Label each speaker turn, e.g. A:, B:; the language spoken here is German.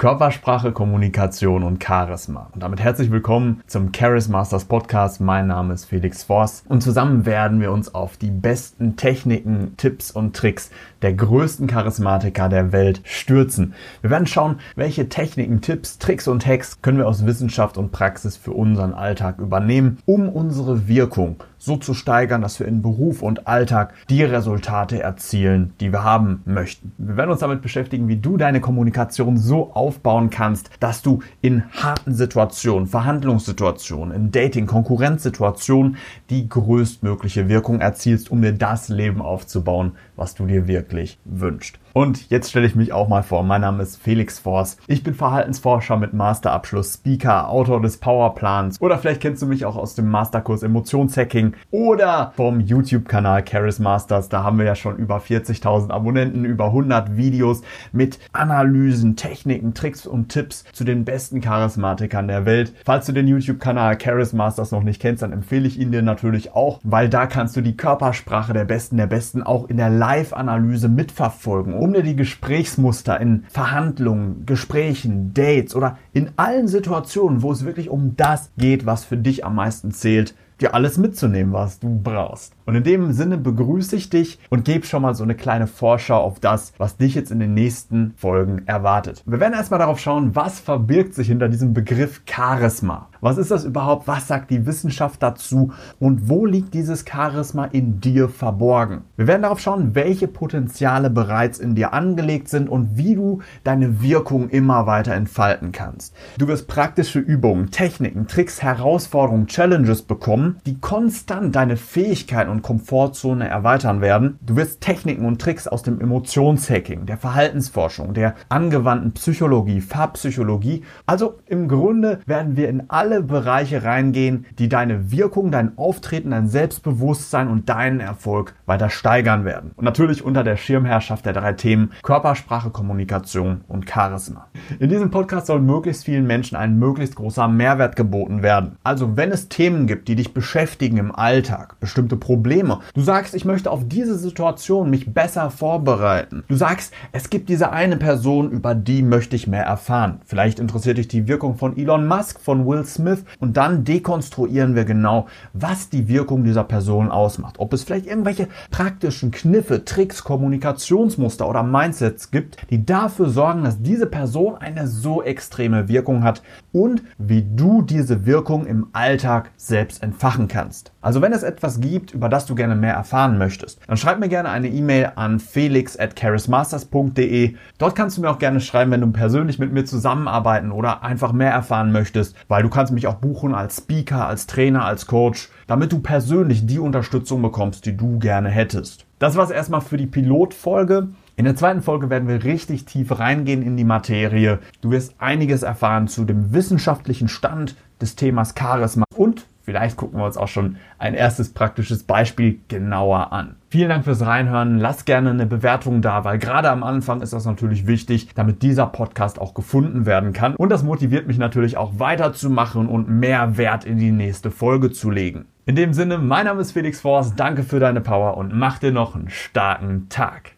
A: Körpersprache, Kommunikation und Charisma. Und damit herzlich willkommen zum Charis Masters Podcast. Mein Name ist Felix Voss und zusammen werden wir uns auf die besten Techniken, Tipps und Tricks der größten Charismatiker der Welt stürzen. Wir werden schauen, welche Techniken, Tipps, Tricks und Hacks können wir aus Wissenschaft und Praxis für unseren Alltag übernehmen, um unsere Wirkung so zu steigern, dass wir in Beruf und Alltag die Resultate erzielen, die wir haben möchten. Wir werden uns damit beschäftigen, wie du deine Kommunikation so aufbauen kannst, dass du in harten Situationen, Verhandlungssituationen, in Dating, Konkurrenzsituationen die größtmögliche Wirkung erzielst, um dir das Leben aufzubauen, was du dir wirklich wünschst. Und jetzt stelle ich mich auch mal vor. Mein Name ist Felix Force. Ich bin Verhaltensforscher mit Masterabschluss, Speaker, Autor des Powerplans oder vielleicht kennst du mich auch aus dem Masterkurs Emotionshacking oder vom YouTube-Kanal Charis Masters. Da haben wir ja schon über 40.000 Abonnenten, über 100 Videos mit Analysen, Techniken, Tricks und Tipps zu den besten Charismatikern der Welt. Falls du den YouTube-Kanal Charis Masters noch nicht kennst, dann empfehle ich ihn dir natürlich auch, weil da kannst du die Körpersprache der Besten der Besten auch in der Live-Analyse mitverfolgen um dir die Gesprächsmuster in Verhandlungen, Gesprächen, Dates oder in allen Situationen, wo es wirklich um das geht, was für dich am meisten zählt, dir alles mitzunehmen, was du brauchst. Und in dem Sinne begrüße ich dich und gebe schon mal so eine kleine Vorschau auf das, was dich jetzt in den nächsten Folgen erwartet. Wir werden erstmal darauf schauen, was verbirgt sich hinter diesem Begriff Charisma. Was ist das überhaupt? Was sagt die Wissenschaft dazu? Und wo liegt dieses Charisma in dir verborgen? Wir werden darauf schauen, welche Potenziale bereits in dir angelegt sind und wie du deine Wirkung immer weiter entfalten kannst. Du wirst praktische Übungen, Techniken, Tricks, Herausforderungen, Challenges bekommen, die konstant deine Fähigkeiten und Komfortzone erweitern werden. Du wirst Techniken und Tricks aus dem Emotionshacking, der Verhaltensforschung, der angewandten Psychologie, Farbpsychologie. Also im Grunde werden wir in alle Bereiche reingehen, die deine Wirkung, dein Auftreten, dein Selbstbewusstsein und deinen Erfolg weiter steigern werden. Und natürlich unter der Schirmherrschaft der drei Themen Körpersprache, Kommunikation und Charisma. In diesem Podcast soll möglichst vielen Menschen ein möglichst großer Mehrwert geboten werden. Also wenn es Themen gibt, die dich beschäftigen im Alltag, bestimmte Probleme, du sagst, ich möchte auf diese Situation mich besser vorbereiten. Du sagst, es gibt diese eine Person, über die möchte ich mehr erfahren. Vielleicht interessiert dich die Wirkung von Elon Musk, von Will Smith, und dann dekonstruieren wir genau, was die Wirkung dieser Person ausmacht. Ob es vielleicht irgendwelche praktischen Kniffe, Tricks, Kommunikationsmuster oder Mindsets gibt, die dafür sorgen, dass diese Person eine so extreme Wirkung hat und wie du diese Wirkung im Alltag selbst entfachen kannst. Also wenn es etwas gibt, über das du gerne mehr erfahren möchtest, dann schreib mir gerne eine E-Mail an felix at. Dort kannst du mir auch gerne schreiben, wenn du persönlich mit mir zusammenarbeiten oder einfach mehr erfahren möchtest, weil du kannst mich auch buchen als Speaker, als Trainer, als Coach, damit du persönlich die Unterstützung bekommst, die du gerne hättest. Das war's erstmal für die Pilotfolge. In der zweiten Folge werden wir richtig tief reingehen in die Materie. Du wirst einiges erfahren zu dem wissenschaftlichen Stand des Themas Charisma und Vielleicht gucken wir uns auch schon ein erstes praktisches Beispiel genauer an. Vielen Dank fürs Reinhören. Lass gerne eine Bewertung da, weil gerade am Anfang ist das natürlich wichtig, damit dieser Podcast auch gefunden werden kann. Und das motiviert mich natürlich auch weiterzumachen und mehr Wert in die nächste Folge zu legen. In dem Sinne, mein Name ist Felix Forst. Danke für deine Power und mach dir noch einen starken Tag.